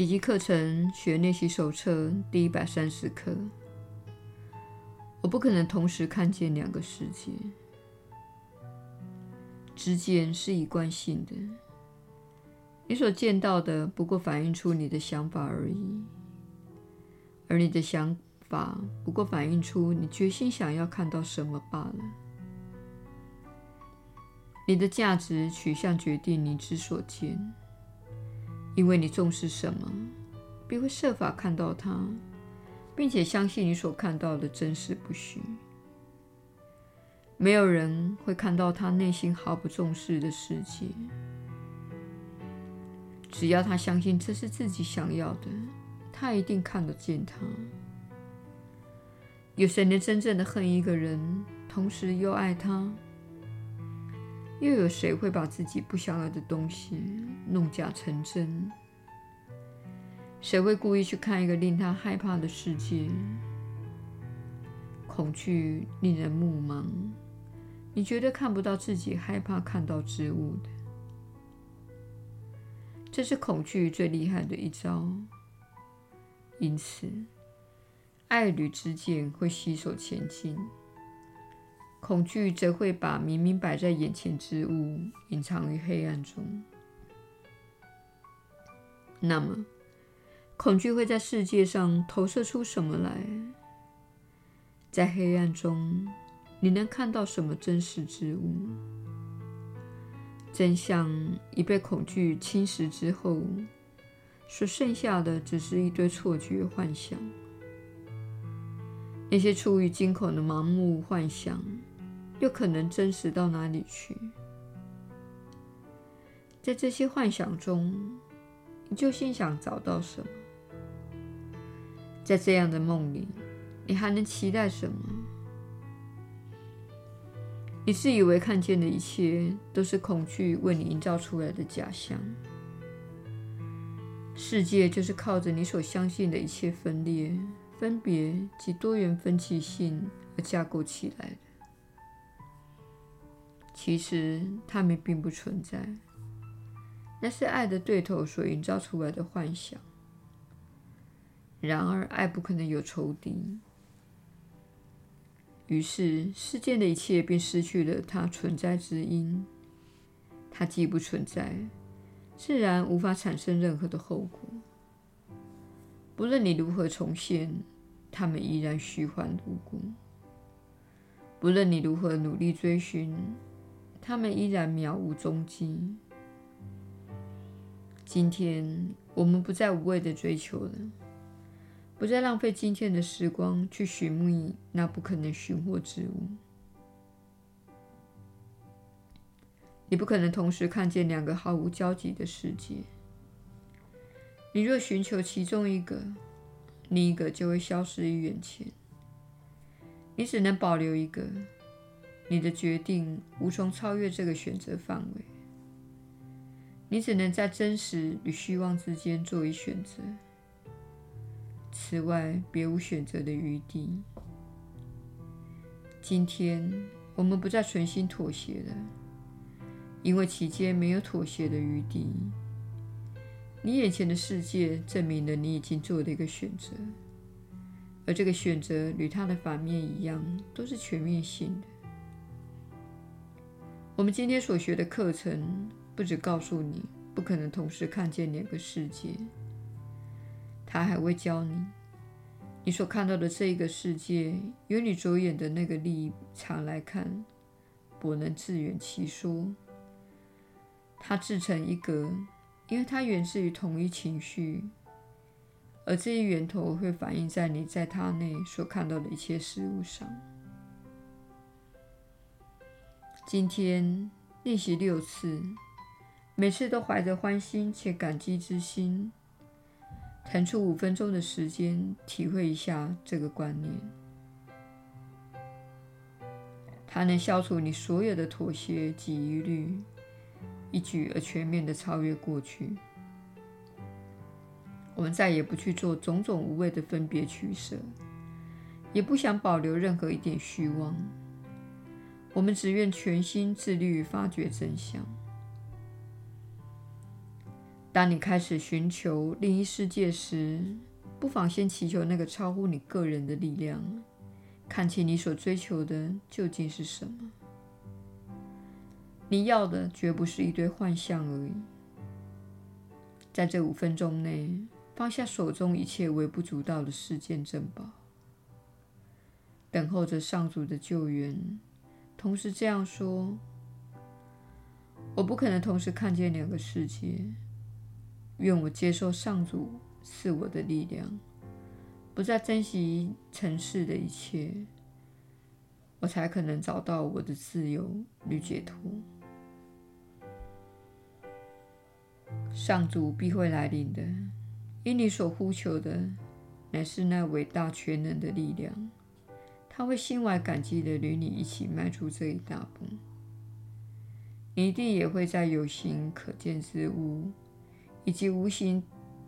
奇迹课程学练习手册第一百三十课。我不可能同时看见两个世界。之间是一贯性的，你所见到的不过反映出你的想法而已，而你的想法不过反映出你决心想要看到什么罢了。你的价值取向决定你之所见，因为你重视什么，便会设法看到它。并且相信你所看到的真实不虚。没有人会看到他内心毫不重视的世界。只要他相信这是自己想要的，他一定看得见它。有谁能真正的恨一个人，同时又爱他？又有谁会把自己不想要的东西弄假成真？谁会故意去看一个令他害怕的世界？恐惧令人目盲，你绝对看不到自己害怕看到之物的。这是恐惧最厉害的一招。因此，爱侣之间会携手前进，恐惧则会把明明摆在眼前之物隐藏于黑暗中。那么，恐惧会在世界上投射出什么来？在黑暗中，你能看到什么真实之物？真相已被恐惧侵蚀之后，所剩下的只是一堆错觉幻想。那些出于惊恐的盲目幻想，又可能真实到哪里去？在这些幻想中，你究竟想找到什么？在这样的梦里，你还能期待什么？你自以为看见的一切，都是恐惧为你营造出来的假象。世界就是靠着你所相信的一切分裂、分别及多元分歧性而架构起来的。其实，它们并不存在，那是爱的对头所营造出来的幻想。然而，爱不可能有仇敌，于是世间的一切便失去了它存在之因。它既不存在，自然无法产生任何的后果。不论你如何重现，它们依然虚幻如故；不论你如何努力追寻，他们依然渺无踪迹。今天，我们不再无谓的追求了。不再浪费今天的时光去寻觅那不可能寻获之物。你不可能同时看见两个毫无交集的世界。你若寻求其中一个，另一个就会消失于眼前。你只能保留一个，你的决定无从超越这个选择范围。你只能在真实与虚妄之间做一选择。此外，别无选择的余地。今天，我们不再存心妥协了，因为其间没有妥协的余地。你眼前的世界证明了你已经做了一个选择，而这个选择与它的反面一样，都是全面性的。我们今天所学的课程，不只告诉你不可能同时看见两个世界。他还会教你，你所看到的这一个世界，由你着眼的那个立场来看，不能自圆其说。它自成一格，因为它源自于同一情绪，而这一源头会反映在你在它内所看到的一切事物上。今天练习六次，每次都怀着欢欣且感激之心。腾出五分钟的时间，体会一下这个观念。它能消除你所有的妥协及疑虑，一举而全面地超越过去。我们再也不去做种种无谓的分别取舍，也不想保留任何一点虚妄。我们只愿全心致力于发掘真相。当你开始寻求另一世界时，不妨先祈求那个超乎你个人的力量，看清你所追求的究竟是什么。你要的绝不是一堆幻象而已。在这五分钟内，放下手中一切微不足道的世间珍宝，等候着上主的救援。同时这样说：“我不可能同时看见两个世界。愿我接受上主赐我的力量，不再珍惜尘世的一切，我才可能找到我的自由与解脱。上主必会来临的，因你所呼求的乃是那伟大全能的力量。”他会心怀感激地与你一起迈出这一大步。你一定也会在有形可见之物以及无形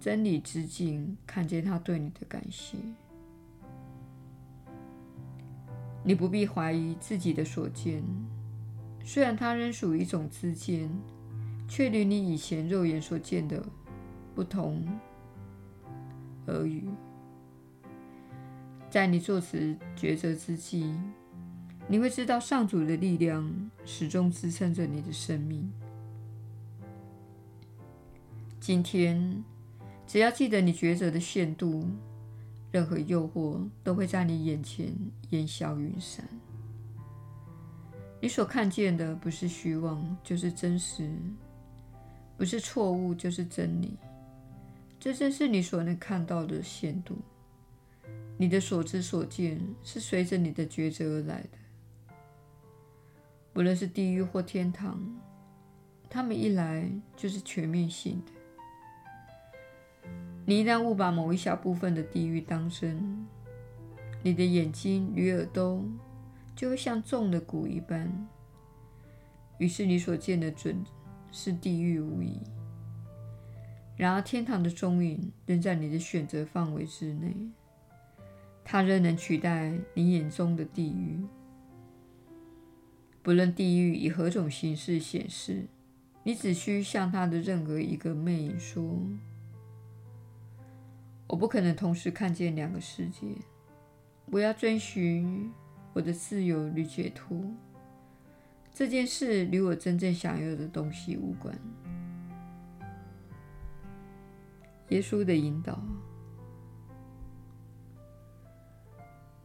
真理之境看见他对你的感谢。你不必怀疑自己的所见，虽然它仍属于一种知见，却与你以前肉眼所见的不同而语。在你做此抉择之际，你会知道上主的力量始终支撑着你的生命。今天，只要记得你抉择的限度，任何诱惑都会在你眼前烟消云散。你所看见的不是虚妄，就是真实；不是错误，就是真理。这正是你所能看到的限度。你的所知所见是随着你的抉择而来的，不论是地狱或天堂，他们一来就是全面性的。你一旦误把某一小部分的地狱当真，你的眼睛与耳朵就会像中了蛊一般，于是你所见的准是地狱无疑。然而，天堂的踪影仍在你的选择范围之内。它仍能取代你眼中的地狱。不论地狱以何种形式显示，你只需向它的任何一个魅影说：“我不可能同时看见两个世界。我要追寻我的自由与解脱。这件事与我真正想要的东西无关。”耶稣的引导。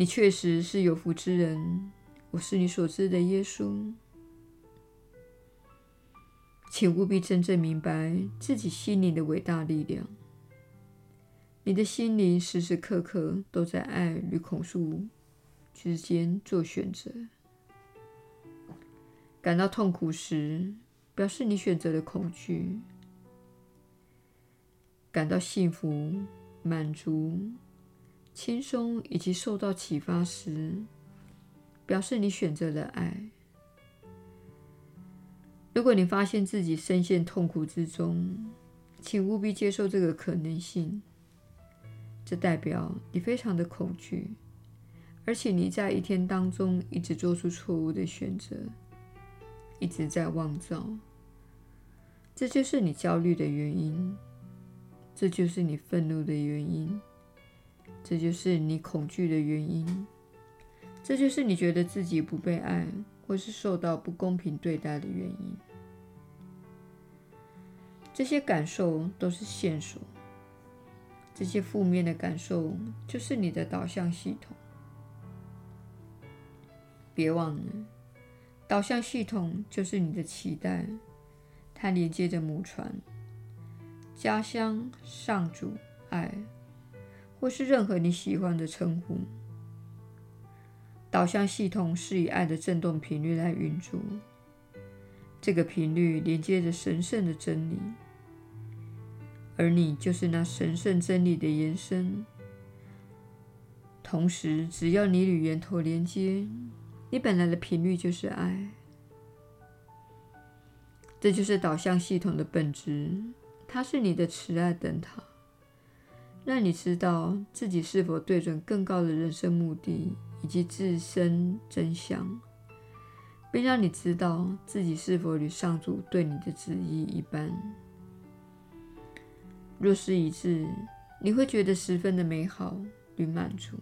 你确实是有福之人，我是你所知的耶稣。请务必真正明白自己心灵的伟大力量。你的心灵时时刻刻都在爱与恐惧之间做选择。感到痛苦时，表示你选择了恐惧；感到幸福、满足。轻松以及受到启发时，表示你选择了爱。如果你发现自己深陷痛苦之中，请务必接受这个可能性。这代表你非常的恐惧，而且你在一天当中一直做出错误的选择，一直在妄造。这就是你焦虑的原因，这就是你愤怒的原因。这就是你恐惧的原因，这就是你觉得自己不被爱或是受到不公平对待的原因。这些感受都是线索，这些负面的感受就是你的导向系统。别忘了，导向系统就是你的脐带，它连接着母船、家乡、上主、爱。或是任何你喜欢的称呼，导向系统是以爱的振动频率来运作。这个频率连接着神圣的真理，而你就是那神圣真理的延伸。同时，只要你与源头连接，你本来的频率就是爱。这就是导向系统的本质，它是你的慈爱灯塔。让你知道自己是否对准更高的人生目的以及自身真相，并让你知道自己是否与上主对你的旨意一般。若是一致，你会觉得十分的美好与满足。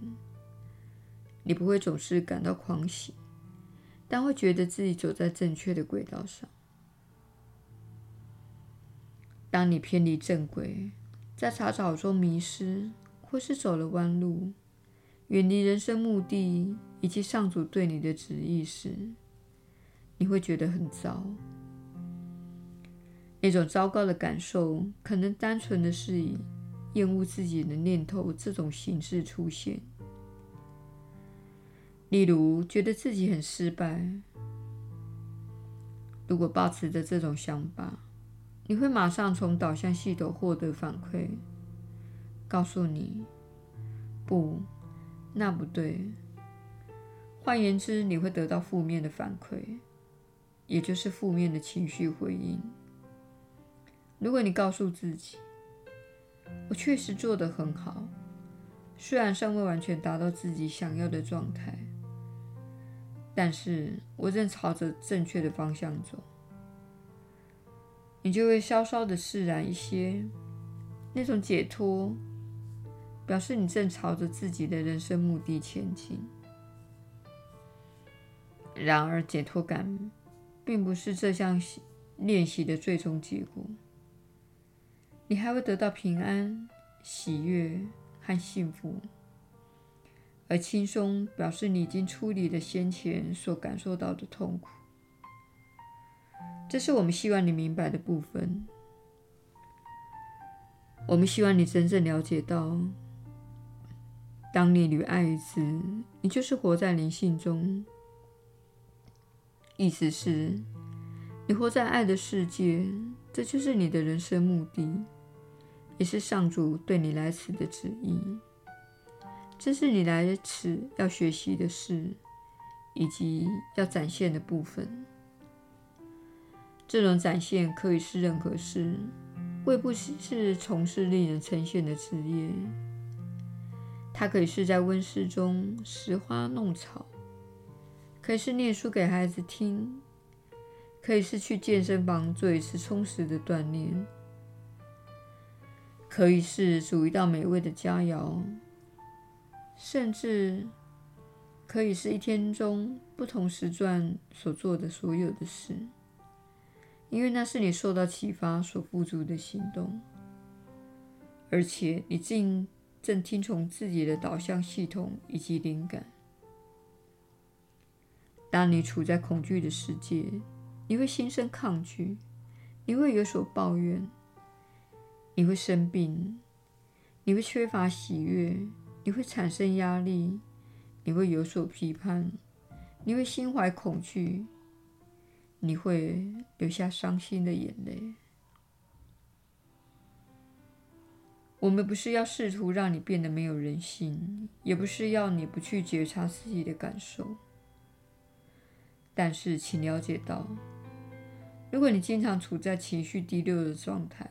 你不会总是感到狂喜，但会觉得自己走在正确的轨道上。当你偏离正轨，在查找中迷失，或是走了弯路，远离人生目的以及上主对你的旨意时，你会觉得很糟。那种糟糕的感受，可能单纯的是以厌恶自己的念头这种形式出现。例如，觉得自己很失败。如果抱持着这种想法，你会马上从导向系统获得反馈，告诉你：“不，那不对。”换言之，你会得到负面的反馈，也就是负面的情绪回应。如果你告诉自己：“我确实做得很好，虽然尚未完全达到自己想要的状态。”但是我正朝着正确的方向走，你就会稍稍的释然一些。那种解脱，表示你正朝着自己的人生目的前进。然而，解脱感并不是这项练习的最终结果。你还会得到平安、喜悦和幸福。而轻松表示你已经处理了先前所感受到的痛苦，这是我们希望你明白的部分。我们希望你真正了解到，当你与爱一致，你就是活在灵性中。意思是，你活在爱的世界，这就是你的人生目的，也是上主对你来此的旨意。这是你来此要学习的事，以及要展现的部分。这种展现可以是任何事，未必是从事令人称羡的职业。它可以是在温室中拾花弄草，可以是念书给孩子听，可以是去健身房做一次充实的锻炼，可以是煮一道美味的佳肴。甚至可以是一天中不同时段所做的所有的事，因为那是你受到启发所付诸的行动，而且你正正听从自己的导向系统以及灵感。当你处在恐惧的世界，你会心生抗拒，你会有所抱怨，你会生病，你会缺乏喜悦。你会产生压力，你会有所批判，你会心怀恐惧，你会流下伤心的眼泪。我们不是要试图让你变得没有人性，也不是要你不去觉察自己的感受。但是，请了解到，如果你经常处在情绪低落的状态，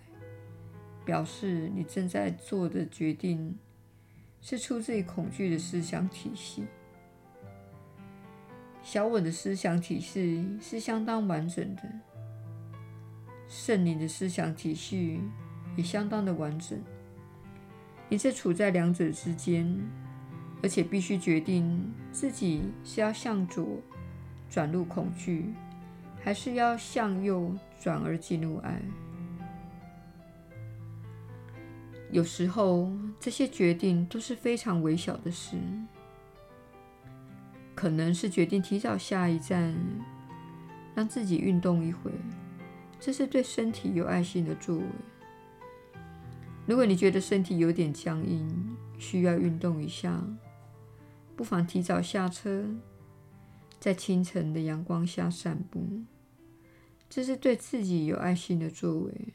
表示你正在做的决定。是出自于恐惧的思想体系。小我的思想体系是相当完整的，圣灵的思想体系也相当的完整。你是处在两者之间，而且必须决定自己是要向左转入恐惧，还是要向右转而进入爱。有时候，这些决定都是非常微小的事，可能是决定提早下一站，让自己运动一会，这是对身体有爱心的作为。如果你觉得身体有点僵硬，需要运动一下，不妨提早下车，在清晨的阳光下散步，这是对自己有爱心的作为。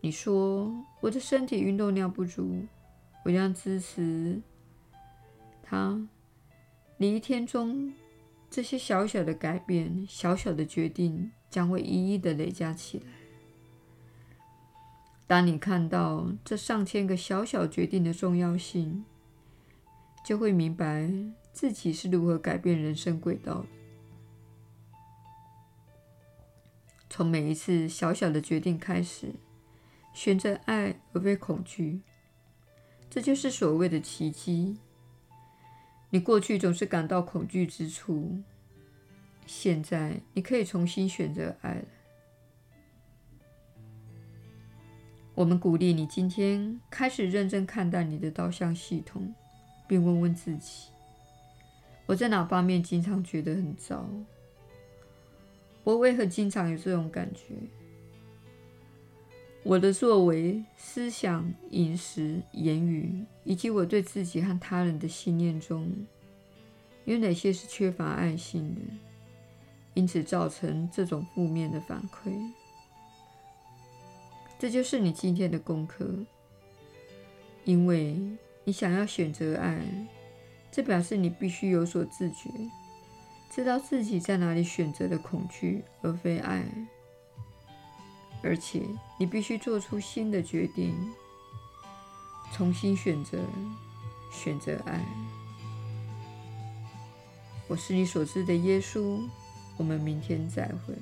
你说我的身体运动量不足，我将支持他。你一天中这些小小的改变、小小的决定，将会一一的累加起来。当你看到这上千个小小决定的重要性，就会明白自己是如何改变人生轨道的。从每一次小小的决定开始。选择爱而非恐惧，这就是所谓的奇迹。你过去总是感到恐惧之处，现在你可以重新选择爱了。我们鼓励你今天开始认真看待你的导向系统，并问问自己：我在哪方面经常觉得很糟？我为何经常有这种感觉？我的作为、思想、饮食、言语，以及我对自己和他人的信念中，有哪些是缺乏爱心的？因此造成这种负面的反馈。这就是你今天的功课。因为你想要选择爱，这表示你必须有所自觉，知道自己在哪里选择了恐惧而非爱。而且，你必须做出新的决定，重新选择，选择爱。我是你所知的耶稣。我们明天再会。